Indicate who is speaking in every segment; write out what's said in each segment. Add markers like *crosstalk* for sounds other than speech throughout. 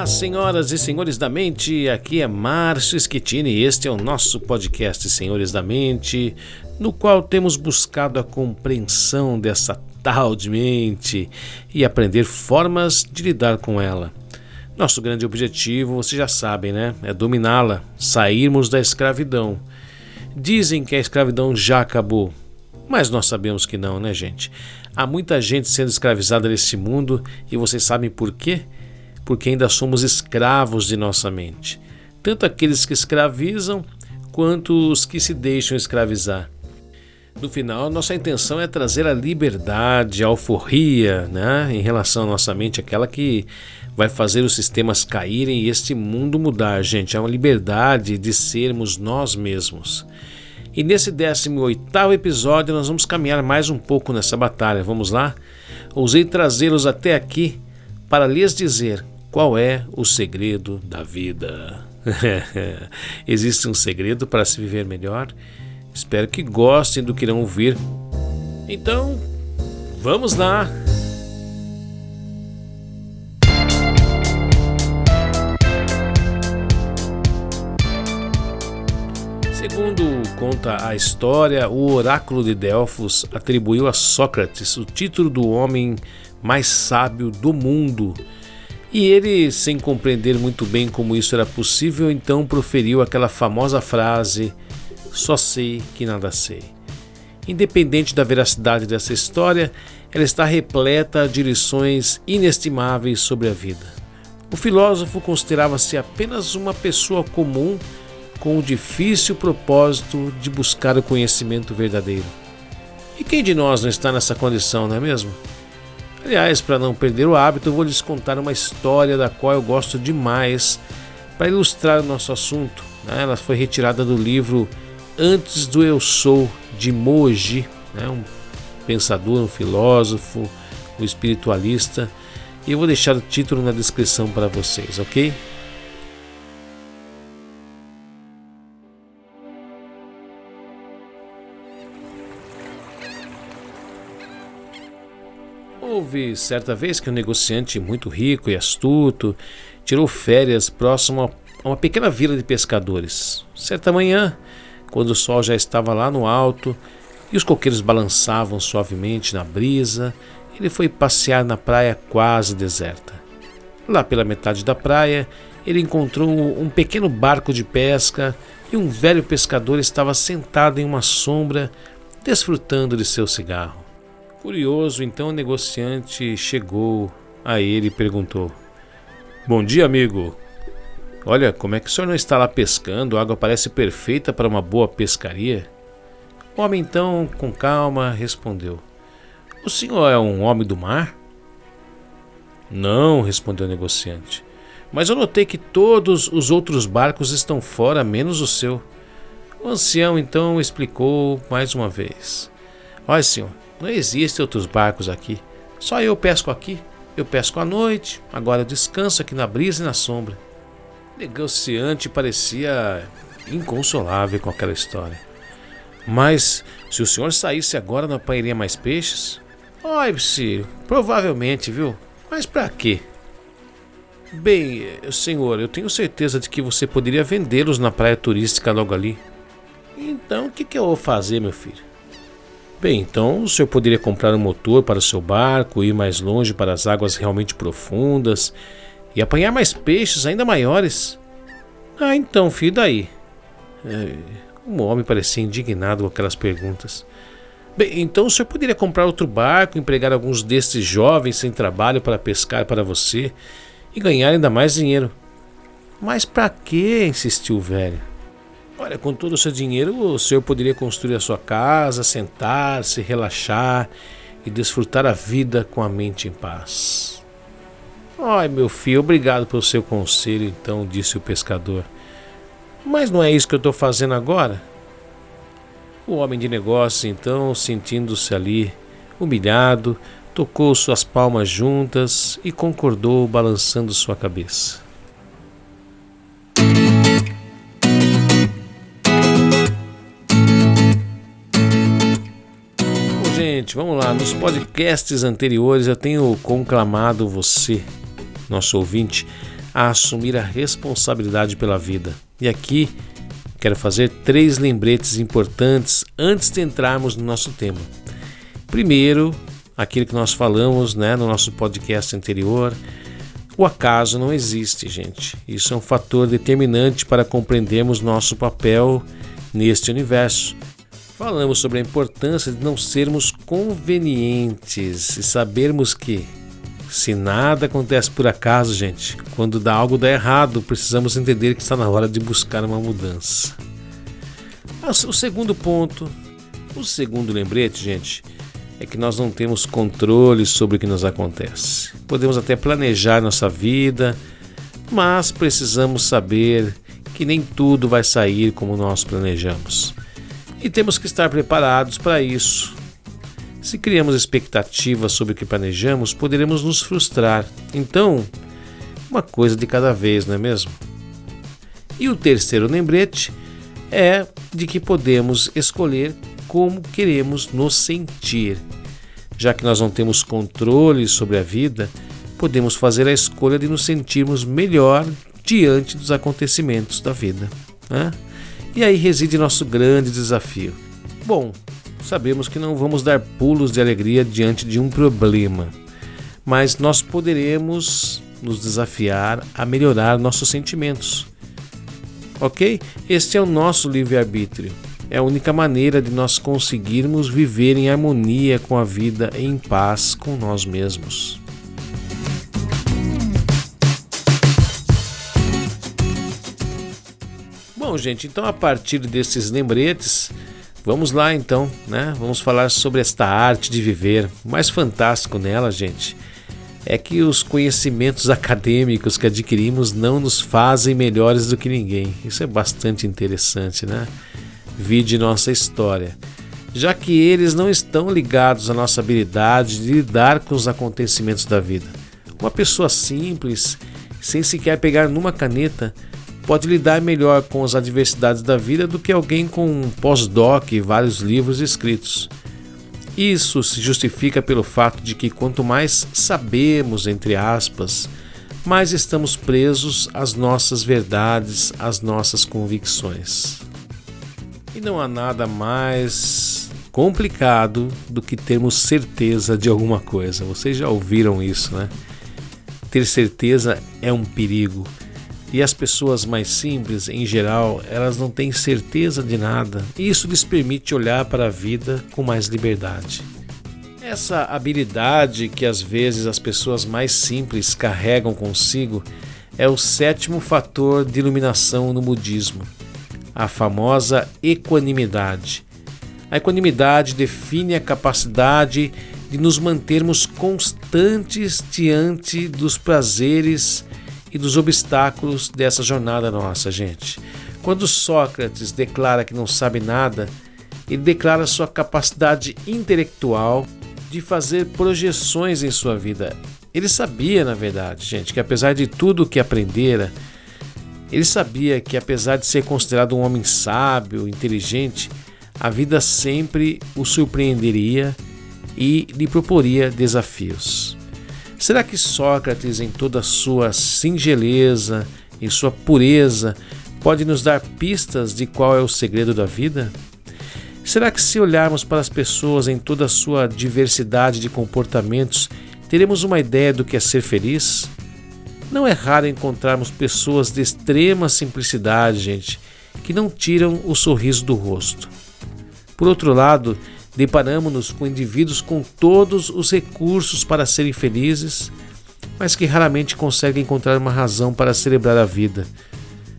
Speaker 1: Olá, senhoras e senhores da mente, aqui é Márcio Schettini e este é o nosso podcast Senhores da Mente, no qual temos buscado a compreensão dessa tal de mente e aprender formas de lidar com ela. Nosso grande objetivo, vocês já sabem, né? É dominá-la, sairmos da escravidão. Dizem que a escravidão já acabou, mas nós sabemos que não, né, gente? Há muita gente sendo escravizada nesse mundo e vocês sabem por quê? Porque ainda somos escravos de nossa mente, tanto aqueles que escravizam quanto os que se deixam escravizar. No final, nossa intenção é trazer a liberdade, a alforria né, em relação à nossa mente, aquela que vai fazer os sistemas caírem e este mundo mudar, gente. É uma liberdade de sermos nós mesmos. E nesse 18 episódio, nós vamos caminhar mais um pouco nessa batalha. Vamos lá? Ousei trazê-los até aqui para lhes dizer qual é o segredo da vida? *laughs* Existe um segredo para se viver melhor? Espero que gostem do que irão ouvir. Então, vamos lá! Segundo conta a história, o oráculo de Delfos atribuiu a Sócrates o título do homem mais sábio do mundo e ele, sem compreender muito bem como isso era possível, então proferiu aquela famosa frase: Só sei que nada sei. Independente da veracidade dessa história, ela está repleta de lições inestimáveis sobre a vida. O filósofo considerava-se apenas uma pessoa comum com o difícil propósito de buscar o conhecimento verdadeiro. E quem de nós não está nessa condição, não é mesmo? Aliás, para não perder o hábito, vou lhes contar uma história da qual eu gosto demais para ilustrar o nosso assunto. Né? Ela foi retirada do livro Antes do Eu Sou, de Moji, né? um pensador, um filósofo, um espiritualista. E eu vou deixar o título na descrição para vocês, ok? Houve certa vez que um negociante muito rico e astuto tirou férias próximo a uma pequena vila de pescadores. Certa manhã, quando o sol já estava lá no alto e os coqueiros balançavam suavemente na brisa, ele foi passear na praia quase deserta. Lá pela metade da praia, ele encontrou um pequeno barco de pesca e um velho pescador estava sentado em uma sombra, desfrutando de seu cigarro. Curioso, então o negociante chegou a ele e perguntou: Bom dia, amigo. Olha, como é que o senhor não está lá pescando? A água parece perfeita para uma boa pescaria. O homem, então, com calma, respondeu: O senhor é um homem do mar? Não, respondeu o negociante. Mas eu notei que todos os outros barcos estão fora, menos o seu. O ancião então explicou mais uma vez: Olha, senhor, não existem outros barcos aqui. Só eu pesco aqui. Eu pesco à noite, agora descanso aqui na brisa e na sombra. Negociante parecia inconsolável com aquela história. Mas se o senhor saísse agora, não apanharia mais peixes? Ai, Círio, provavelmente, viu? Mas para quê? Bem, senhor, eu tenho certeza de que você poderia vendê-los na praia turística logo ali. Então, o que, que eu vou fazer, meu filho? Bem, então o senhor poderia comprar um motor para o seu barco, ir mais longe para as águas realmente profundas e apanhar mais peixes ainda maiores. Ah, então, filho, daí? É, o homem parecia indignado com aquelas perguntas. Bem, então o senhor poderia comprar outro barco, empregar alguns destes jovens sem trabalho para pescar para você e ganhar ainda mais dinheiro. Mas para quê? insistiu o velho. Olha, com todo o seu dinheiro, o senhor poderia construir a sua casa, sentar-se, relaxar e desfrutar a vida com a mente em paz. Ai, meu filho, obrigado pelo seu conselho, então, disse o pescador. Mas não é isso que eu estou fazendo agora? O homem de negócios, então, sentindo-se ali humilhado, tocou suas palmas juntas e concordou, balançando sua cabeça. Gente, vamos lá. Nos podcasts anteriores eu tenho conclamado você, nosso ouvinte, a assumir a responsabilidade pela vida. E aqui quero fazer três lembretes importantes antes de entrarmos no nosso tema. Primeiro, aquilo que nós falamos né, no nosso podcast anterior. O acaso não existe, gente. Isso é um fator determinante para compreendermos nosso papel neste universo. Falamos sobre a importância de não sermos convenientes e sabermos que, se nada acontece por acaso, gente, quando dá algo dá errado, precisamos entender que está na hora de buscar uma mudança. O segundo ponto, o segundo lembrete, gente, é que nós não temos controle sobre o que nos acontece. Podemos até planejar nossa vida, mas precisamos saber que nem tudo vai sair como nós planejamos. E temos que estar preparados para isso. Se criamos expectativas sobre o que planejamos, poderemos nos frustrar. Então, uma coisa de cada vez, não é mesmo? E o terceiro lembrete é de que podemos escolher como queremos nos sentir. Já que nós não temos controle sobre a vida, podemos fazer a escolha de nos sentirmos melhor diante dos acontecimentos da vida. Né? E aí reside nosso grande desafio. Bom, sabemos que não vamos dar pulos de alegria diante de um problema, mas nós poderemos nos desafiar a melhorar nossos sentimentos. Ok? Este é o nosso livre-arbítrio é a única maneira de nós conseguirmos viver em harmonia com a vida, em paz com nós mesmos. Bom, gente, então a partir desses lembretes, vamos lá então, né? Vamos falar sobre esta arte de viver. O mais fantástico nela, gente, é que os conhecimentos acadêmicos que adquirimos não nos fazem melhores do que ninguém. Isso é bastante interessante, né? vide nossa história, já que eles não estão ligados à nossa habilidade de lidar com os acontecimentos da vida. Uma pessoa simples, sem sequer pegar numa caneta, pode lidar melhor com as adversidades da vida do que alguém com um pós-doc e vários livros escritos. Isso se justifica pelo fato de que quanto mais sabemos, entre aspas, mais estamos presos às nossas verdades, às nossas convicções. E não há nada mais complicado do que termos certeza de alguma coisa. Vocês já ouviram isso, né? Ter certeza é um perigo. E as pessoas mais simples, em geral, elas não têm certeza de nada. E isso lhes permite olhar para a vida com mais liberdade. Essa habilidade que às vezes as pessoas mais simples carregam consigo é o sétimo fator de iluminação no budismo a famosa equanimidade. A equanimidade define a capacidade de nos mantermos constantes diante dos prazeres e dos obstáculos dessa jornada nossa, gente. Quando Sócrates declara que não sabe nada, ele declara sua capacidade intelectual de fazer projeções em sua vida. Ele sabia, na verdade, gente, que apesar de tudo o que aprendera, ele sabia que, apesar de ser considerado um homem sábio, inteligente, a vida sempre o surpreenderia e lhe proporia desafios. Será que Sócrates, em toda a sua singeleza, em sua pureza, pode nos dar pistas de qual é o segredo da vida? Será que, se olharmos para as pessoas em toda a sua diversidade de comportamentos, teremos uma ideia do que é ser feliz? Não é raro encontrarmos pessoas de extrema simplicidade, gente, que não tiram o sorriso do rosto. Por outro lado, deparamos-nos com indivíduos com todos os recursos para serem felizes, mas que raramente conseguem encontrar uma razão para celebrar a vida.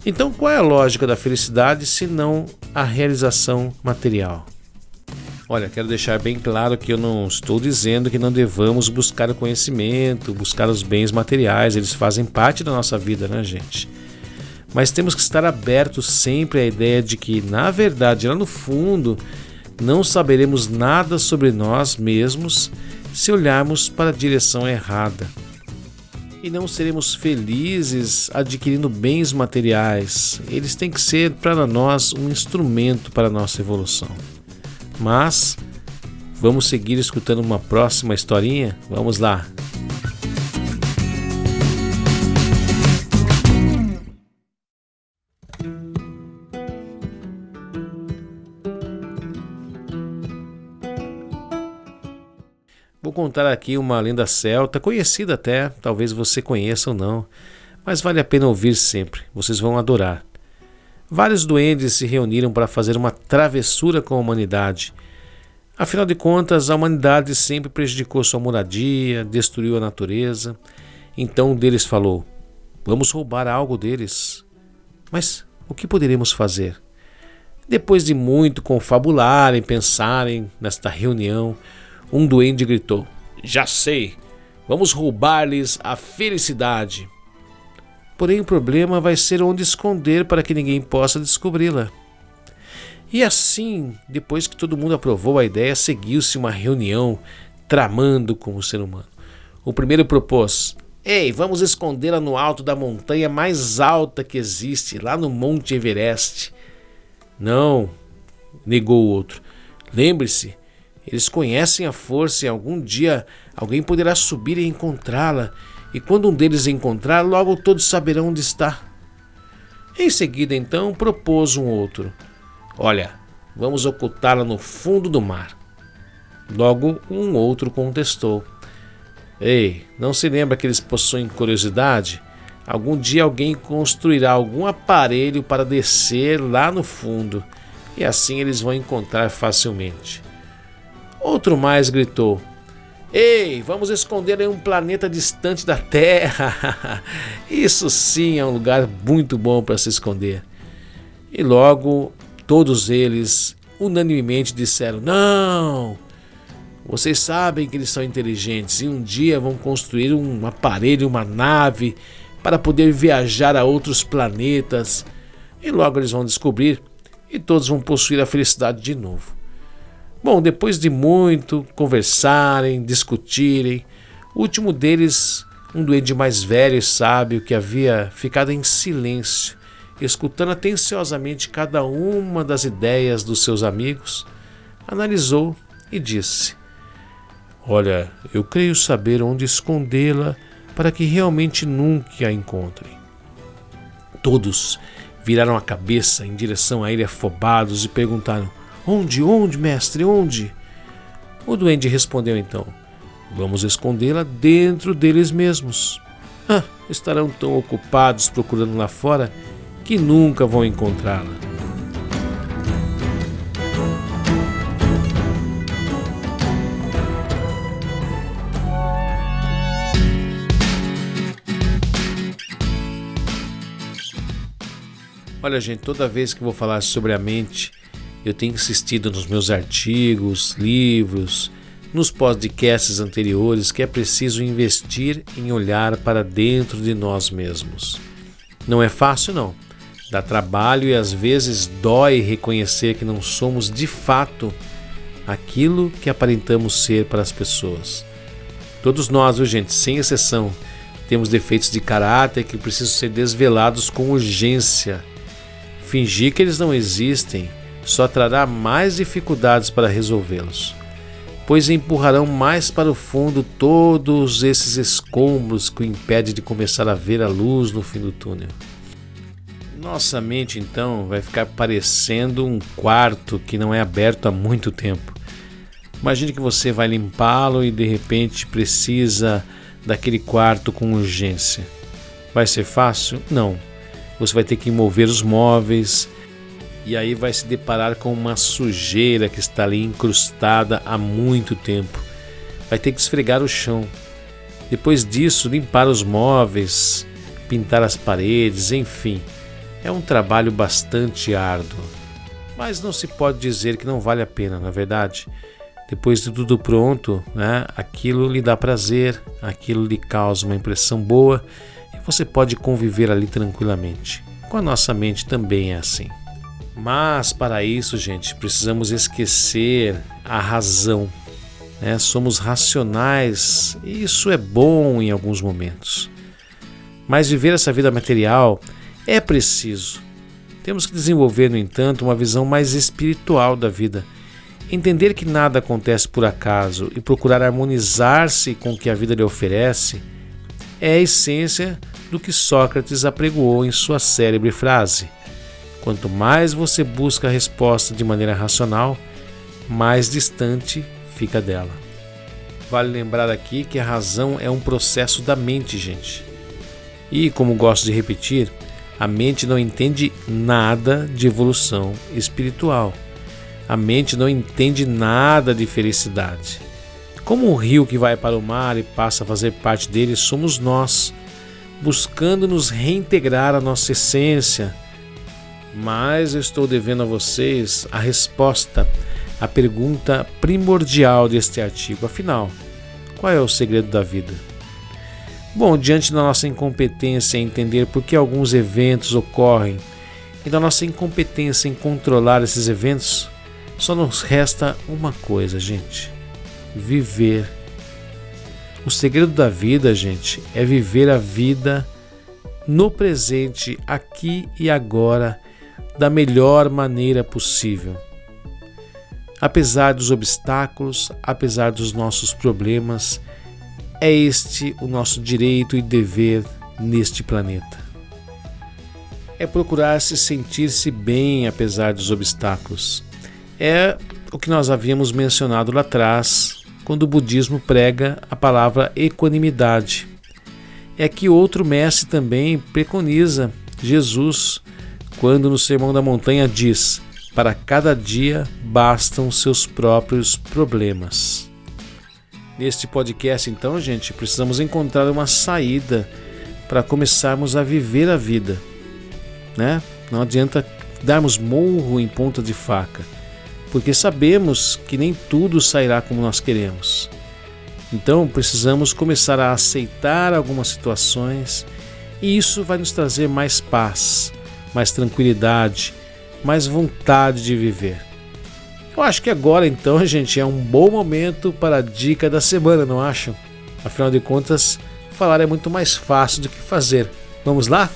Speaker 1: Então, qual é a lógica da felicidade se não a realização material? Olha, quero deixar bem claro que eu não estou dizendo que não devamos buscar o conhecimento, buscar os bens materiais, eles fazem parte da nossa vida, né, gente? Mas temos que estar abertos sempre à ideia de que, na verdade, lá no fundo, não saberemos nada sobre nós mesmos se olharmos para a direção errada. E não seremos felizes adquirindo bens materiais. Eles têm que ser para nós um instrumento para a nossa evolução. Mas vamos seguir escutando uma próxima historinha? Vamos lá! Vou contar aqui uma lenda celta, conhecida até, talvez você conheça ou não, mas vale a pena ouvir sempre, vocês vão adorar. Vários duendes se reuniram para fazer uma travessura com a humanidade. Afinal de contas, a humanidade sempre prejudicou sua moradia, destruiu a natureza. Então um deles falou: Vamos roubar algo deles. Mas o que poderemos fazer? Depois de muito confabularem, pensarem nesta reunião, um duende gritou: Já sei, vamos roubar-lhes a felicidade. Porém, o problema vai ser onde esconder para que ninguém possa descobri-la. E assim, depois que todo mundo aprovou a ideia, seguiu-se uma reunião tramando com o ser humano. O primeiro propôs: Ei, vamos escondê-la no alto da montanha mais alta que existe, lá no Monte Everest. Não, negou o outro. Lembre-se, eles conhecem a força e algum dia alguém poderá subir e encontrá-la e quando um deles encontrar, logo todos saberão onde está. Em seguida, então, propôs um outro: Olha, vamos ocultá-la no fundo do mar. Logo, um outro contestou: Ei, não se lembra que eles possuem curiosidade? Algum dia alguém construirá algum aparelho para descer lá no fundo e assim eles vão encontrar facilmente. Outro mais gritou: Ei, vamos esconder em um planeta distante da Terra. *laughs* Isso sim é um lugar muito bom para se esconder. E logo todos eles unanimemente disseram: Não! Vocês sabem que eles são inteligentes e um dia vão construir um aparelho, uma nave para poder viajar a outros planetas. E logo eles vão descobrir e todos vão possuir a felicidade de novo. Bom, depois de muito conversarem, discutirem, o último deles, um duende mais velho e sábio que havia ficado em silêncio, escutando atenciosamente cada uma das ideias dos seus amigos, analisou e disse: Olha, eu creio saber onde escondê-la para que realmente nunca a encontrem. Todos viraram a cabeça em direção a ele afobados e perguntaram: Onde, onde, mestre, onde? O duende respondeu então: Vamos escondê-la dentro deles mesmos. Ah, estarão tão ocupados procurando lá fora que nunca vão encontrá-la. Olha, gente, toda vez que vou falar sobre a mente, eu tenho insistido nos meus artigos, livros, nos podcasts anteriores que é preciso investir em olhar para dentro de nós mesmos. Não é fácil, não. Dá trabalho e às vezes dói reconhecer que não somos de fato aquilo que aparentamos ser para as pessoas. Todos nós, viu, gente, sem exceção, temos defeitos de caráter que precisam ser desvelados com urgência. Fingir que eles não existem só trará mais dificuldades para resolvê-los, pois empurrarão mais para o fundo todos esses escombros que o impedem de começar a ver a luz no fim do túnel. Nossa mente então vai ficar parecendo um quarto que não é aberto há muito tempo. Imagine que você vai limpá-lo e de repente precisa daquele quarto com urgência. Vai ser fácil? Não. Você vai ter que mover os móveis, e aí vai se deparar com uma sujeira que está ali incrustada há muito tempo. Vai ter que esfregar o chão. Depois disso, limpar os móveis, pintar as paredes, enfim. É um trabalho bastante árduo. Mas não se pode dizer que não vale a pena, na é verdade. Depois de tudo pronto, né, aquilo lhe dá prazer, aquilo lhe causa uma impressão boa e você pode conviver ali tranquilamente. Com a nossa mente também é assim. Mas para isso, gente, precisamos esquecer a razão. Né? Somos racionais e isso é bom em alguns momentos. Mas viver essa vida material é preciso. Temos que desenvolver, no entanto, uma visão mais espiritual da vida. Entender que nada acontece por acaso e procurar harmonizar-se com o que a vida lhe oferece é a essência do que Sócrates apregoou em sua célebre frase Quanto mais você busca a resposta de maneira racional, mais distante fica dela. Vale lembrar aqui que a razão é um processo da mente, gente. E, como gosto de repetir, a mente não entende nada de evolução espiritual. A mente não entende nada de felicidade. Como o rio que vai para o mar e passa a fazer parte dele, somos nós, buscando nos reintegrar à nossa essência. Mas eu estou devendo a vocês a resposta à pergunta primordial deste artigo. Afinal, qual é o segredo da vida? Bom, diante da nossa incompetência em entender por que alguns eventos ocorrem e da nossa incompetência em controlar esses eventos, só nos resta uma coisa, gente: viver. O segredo da vida, gente, é viver a vida no presente, aqui e agora, da melhor maneira possível. Apesar dos obstáculos, apesar dos nossos problemas, é este o nosso direito e dever neste planeta. É procurar se sentir-se bem apesar dos obstáculos. É o que nós havíamos mencionado lá atrás, quando o budismo prega a palavra equanimidade. É que outro mestre também preconiza, Jesus, quando no Sermão da Montanha diz: Para cada dia bastam seus próprios problemas. Neste podcast, então, gente, precisamos encontrar uma saída para começarmos a viver a vida, né? Não adianta darmos morro em ponta de faca, porque sabemos que nem tudo sairá como nós queremos. Então, precisamos começar a aceitar algumas situações e isso vai nos trazer mais paz, mais tranquilidade, mais vontade de viver. Eu acho que agora então, *laughs* gente, é um bom momento para a dica da semana, não acham? Afinal de contas, falar é muito mais fácil do que fazer. Vamos lá?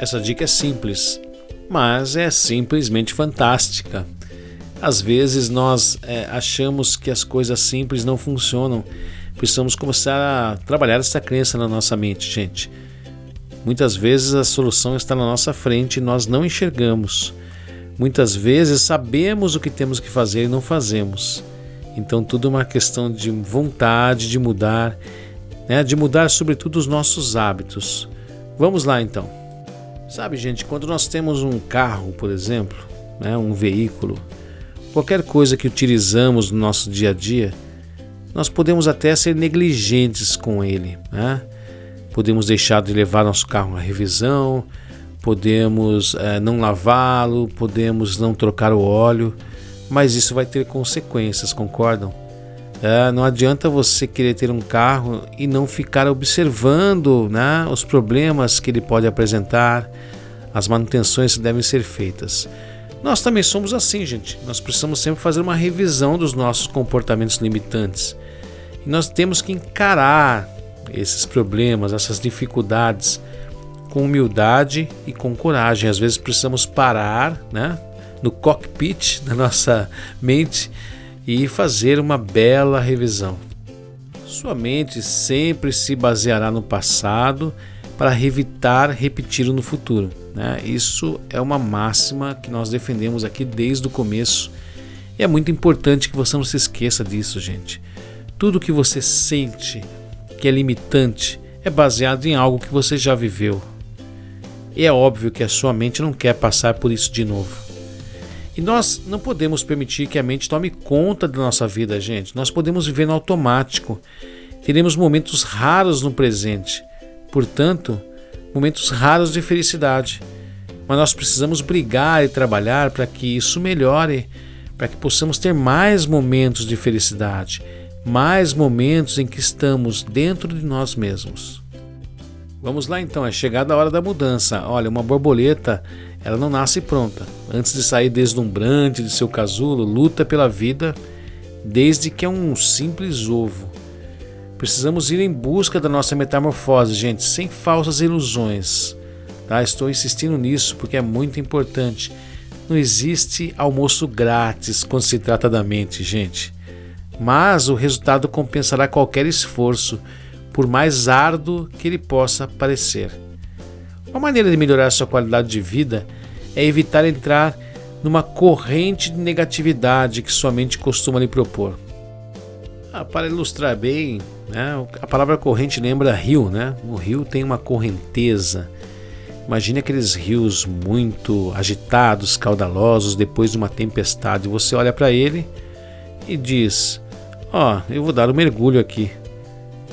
Speaker 1: Essa dica é simples mas é simplesmente fantástica. Às vezes nós é, achamos que as coisas simples não funcionam. Precisamos começar a trabalhar essa crença na nossa mente, gente. Muitas vezes a solução está na nossa frente e nós não enxergamos. Muitas vezes sabemos o que temos que fazer e não fazemos. Então tudo é uma questão de vontade de mudar, né? de mudar sobretudo os nossos hábitos. Vamos lá então. Sabe, gente, quando nós temos um carro, por exemplo, né, um veículo, qualquer coisa que utilizamos no nosso dia a dia, nós podemos até ser negligentes com ele. Né? Podemos deixar de levar nosso carro à revisão, podemos é, não lavá-lo, podemos não trocar o óleo, mas isso vai ter consequências, concordam? É, não adianta você querer ter um carro e não ficar observando né, os problemas que ele pode apresentar, as manutenções que devem ser feitas. Nós também somos assim, gente. Nós precisamos sempre fazer uma revisão dos nossos comportamentos limitantes. E nós temos que encarar esses problemas, essas dificuldades com humildade e com coragem. Às vezes precisamos parar, né, no cockpit da nossa mente e fazer uma bela revisão. Sua mente sempre se baseará no passado para evitar repetir no futuro. Né? Isso é uma máxima que nós defendemos aqui desde o começo. E é muito importante que você não se esqueça disso, gente. Tudo que você sente que é limitante é baseado em algo que você já viveu. E é óbvio que a sua mente não quer passar por isso de novo. E nós não podemos permitir que a mente tome conta da nossa vida, gente. Nós podemos viver no automático. Teremos momentos raros no presente. Portanto, momentos raros de felicidade. Mas nós precisamos brigar e trabalhar para que isso melhore, para que possamos ter mais momentos de felicidade, mais momentos em que estamos dentro de nós mesmos. Vamos lá então, é chegada a hora da mudança. Olha, uma borboleta ela não nasce pronta. Antes de sair deslumbrante de seu casulo, luta pela vida desde que é um simples ovo. Precisamos ir em busca da nossa metamorfose, gente, sem falsas ilusões. Tá? Estou insistindo nisso porque é muito importante. Não existe almoço grátis quando se trata da mente, gente. Mas o resultado compensará qualquer esforço, por mais árduo que ele possa parecer. Uma maneira de melhorar sua qualidade de vida é evitar entrar numa corrente de negatividade que sua mente costuma lhe propor. Ah, para ilustrar bem, né, a palavra corrente lembra rio, né? O rio tem uma correnteza. Imagine aqueles rios muito agitados, caudalosos depois de uma tempestade. Você olha para ele e diz: Ó, oh, eu vou dar um mergulho aqui.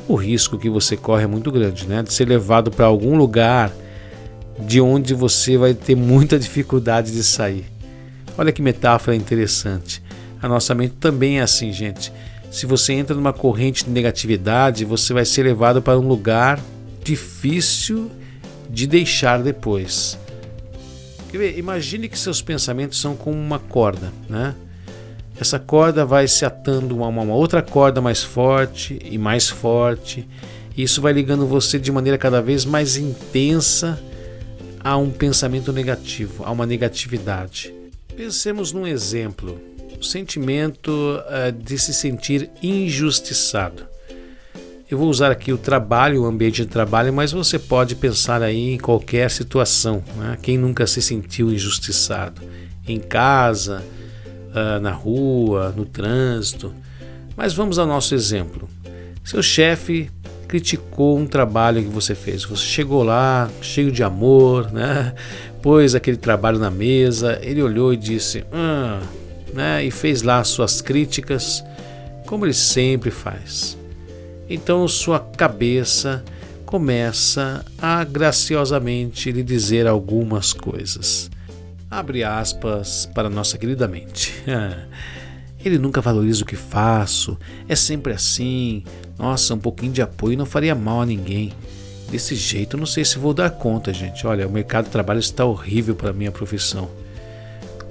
Speaker 1: O risco que você corre é muito grande, né? De ser levado para algum lugar de onde você vai ter muita dificuldade de sair. Olha que metáfora interessante. A nossa mente também é assim, gente. Se você entra numa corrente de negatividade, você vai ser levado para um lugar difícil de deixar depois. Imagine que seus pensamentos são como uma corda, né? Essa corda vai se atando a uma, uma outra corda mais forte e mais forte. E isso vai ligando você de maneira cada vez mais intensa a um pensamento negativo, a uma negatividade. Pensemos num exemplo o sentimento uh, de se sentir injustiçado. Eu vou usar aqui o trabalho, o ambiente de trabalho, mas você pode pensar aí em qualquer situação. Né? Quem nunca se sentiu injustiçado? Em casa, uh, na rua, no trânsito. Mas vamos ao nosso exemplo. Seu chefe criticou um trabalho que você fez. Você chegou lá cheio de amor, né? pôs aquele trabalho na mesa, ele olhou e disse: ah, né, e fez lá suas críticas, como ele sempre faz. Então sua cabeça começa a graciosamente lhe dizer algumas coisas. Abre aspas para nossa querida mente. *laughs* Ele nunca valoriza o que faço, é sempre assim. Nossa, um pouquinho de apoio não faria mal a ninguém. Desse jeito, não sei se vou dar conta, gente. Olha, o mercado de trabalho está horrível para a minha profissão.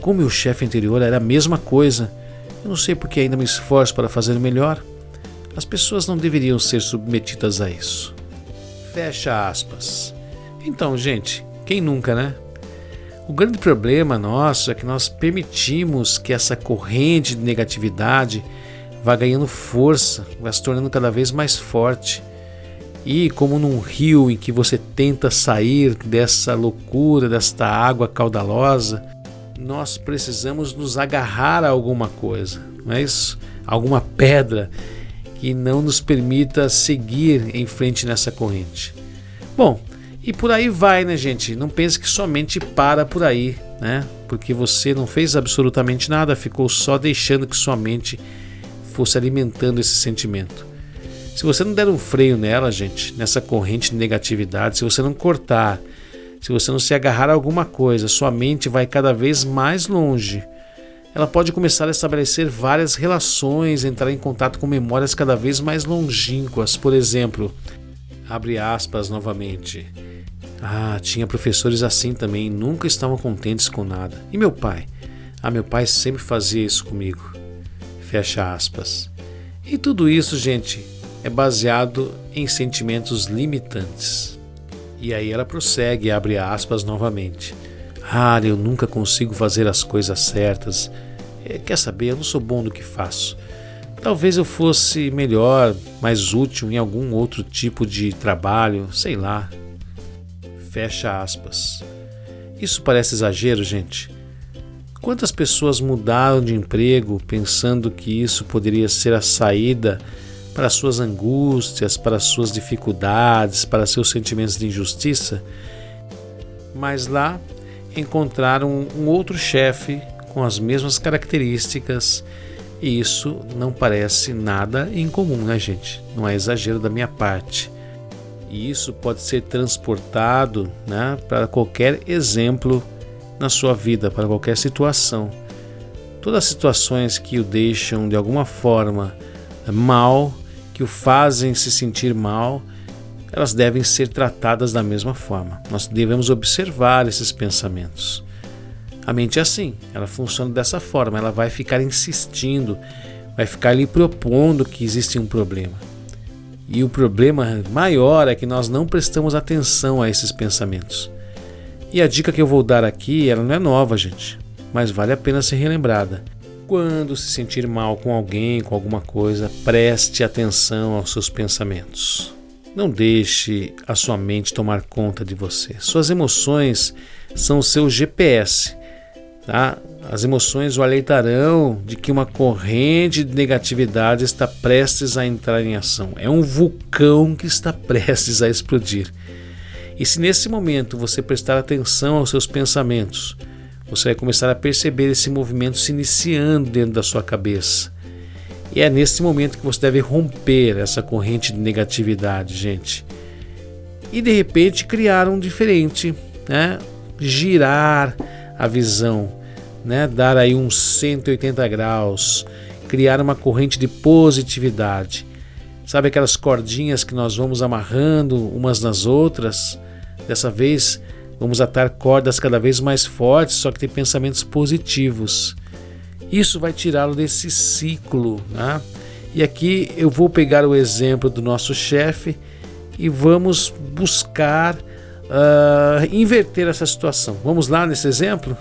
Speaker 1: Com meu chefe anterior era a mesma coisa. Eu não sei porque ainda me esforço para fazer melhor. As pessoas não deveriam ser submetidas a isso. Fecha aspas. Então, gente, quem nunca, né? O grande problema nosso é que nós permitimos que essa corrente de negatividade vá ganhando força, vá se tornando cada vez mais forte. E como num rio em que você tenta sair dessa loucura, desta água caudalosa, nós precisamos nos agarrar a alguma coisa, não é isso? Alguma pedra que não nos permita seguir em frente nessa corrente. Bom, e por aí vai, né, gente? Não pense que somente para por aí, né? Porque você não fez absolutamente nada, ficou só deixando que sua mente fosse alimentando esse sentimento. Se você não der um freio nela, gente, nessa corrente de negatividade, se você não cortar, se você não se agarrar a alguma coisa, sua mente vai cada vez mais longe. Ela pode começar a estabelecer várias relações, entrar em contato com memórias cada vez mais longínquas. Por exemplo, abre aspas novamente. Ah, tinha professores assim também, nunca estavam contentes com nada. E meu pai? Ah, meu pai sempre fazia isso comigo. Fecha aspas. E tudo isso, gente, é baseado em sentimentos limitantes. E aí ela prossegue, abre aspas novamente. Ah, eu nunca consigo fazer as coisas certas. É, quer saber, eu não sou bom no que faço. Talvez eu fosse melhor, mais útil em algum outro tipo de trabalho, sei lá. Fecha aspas. Isso parece exagero, gente. Quantas pessoas mudaram de emprego pensando que isso poderia ser a saída para suas angústias, para suas dificuldades, para seus sentimentos de injustiça, mas lá encontraram um outro chefe com as mesmas características e isso não parece nada incomum, né, gente? Não é exagero da minha parte. E isso pode ser transportado né, para qualquer exemplo na sua vida, para qualquer situação. Todas as situações que o deixam de alguma forma mal que o fazem se sentir mal, elas devem ser tratadas da mesma forma. Nós devemos observar esses pensamentos. A mente é assim, ela funciona dessa forma, ela vai ficar insistindo, vai ficar lhe propondo que existe um problema. E o problema maior é que nós não prestamos atenção a esses pensamentos. E a dica que eu vou dar aqui, ela não é nova, gente. mas vale a pena ser relembrada. Quando se sentir mal com alguém, com alguma coisa, preste atenção aos seus pensamentos. Não deixe a sua mente tomar conta de você. Suas emoções são o seu GPS. Tá? As emoções o alertarão de que uma corrente de negatividade está prestes a entrar em ação. É um vulcão que está *laughs* prestes a explodir. E se nesse momento você prestar atenção aos seus pensamentos, você vai começar a perceber esse movimento se iniciando dentro da sua cabeça. E é nesse momento que você deve romper essa corrente de negatividade, gente. E de repente criar um diferente, né? Girar a visão, né? Dar aí uns 180 graus, criar uma corrente de positividade. Sabe aquelas cordinhas que nós vamos amarrando umas nas outras? Dessa vez vamos atar cordas cada vez mais fortes, só que tem pensamentos positivos. Isso vai tirá-lo desse ciclo. Né? E aqui eu vou pegar o exemplo do nosso chefe e vamos buscar uh, inverter essa situação. Vamos lá nesse exemplo?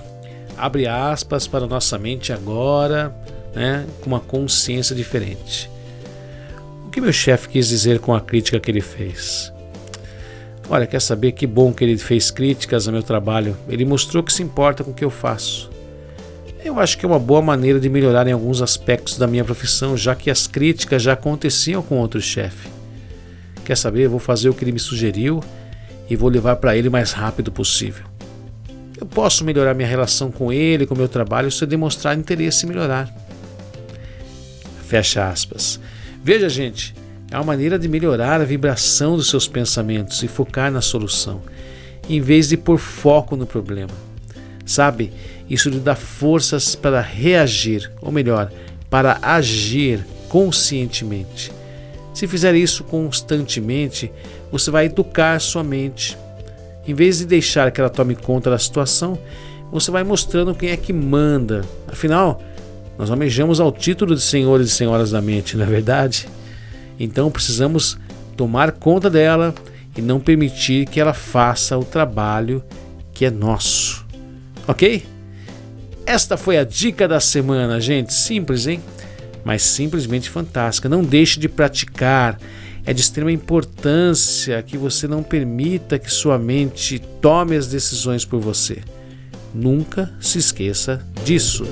Speaker 1: Abre aspas para nossa mente agora, né, com uma consciência diferente. O que meu chefe quis dizer com a crítica que ele fez? Olha, quer saber que bom que ele fez críticas ao meu trabalho? Ele mostrou que se importa com o que eu faço. Eu acho que é uma boa maneira de melhorar em alguns aspectos da minha profissão, já que as críticas já aconteciam com outro chefe. Quer saber? Vou fazer o que ele me sugeriu e vou levar para ele o mais rápido possível. Eu posso melhorar minha relação com ele, com o meu trabalho, se eu demonstrar interesse em melhorar. Fecha aspas. Veja, gente, é uma maneira de melhorar a vibração dos seus pensamentos e focar na solução, em vez de pôr foco no problema. Sabe? Isso lhe dá forças para reagir, ou melhor, para agir conscientemente. Se fizer isso constantemente, você vai educar sua mente. Em vez de deixar que ela tome conta da situação, você vai mostrando quem é que manda. Afinal, nós almejamos ao título de senhores e senhoras da mente, não é verdade? Então precisamos tomar conta dela e não permitir que ela faça o trabalho que é nosso. Ok? Esta foi a dica da semana, gente. Simples, hein? Mas simplesmente fantástica. Não deixe de praticar. É de extrema importância que você não permita que sua mente tome as decisões por você. Nunca se esqueça disso.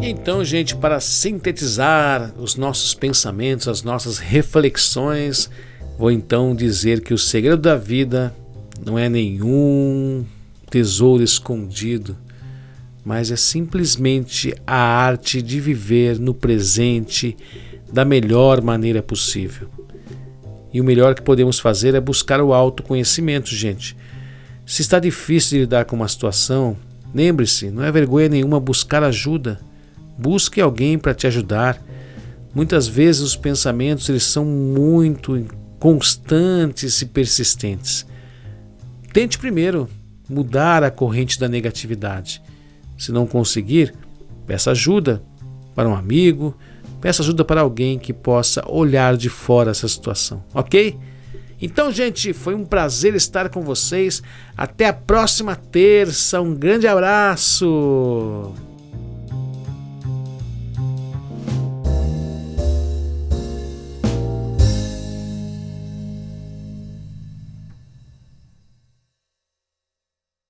Speaker 1: Então, gente, para sintetizar os nossos pensamentos, as nossas reflexões, vou então dizer que o segredo da vida não é nenhum tesouro escondido, mas é simplesmente a arte de viver no presente da melhor maneira possível. E o melhor que podemos fazer é buscar o autoconhecimento, gente. Se está difícil de lidar com uma situação, lembre-se, não é vergonha nenhuma buscar ajuda. Busque alguém para te ajudar. Muitas vezes os pensamentos eles são muito constantes e persistentes. Tente primeiro mudar a corrente da negatividade. Se não conseguir, peça ajuda para um amigo, peça ajuda para alguém que possa olhar de fora essa situação, ok? Então, gente, foi um prazer estar com vocês. Até a próxima terça. Um grande abraço.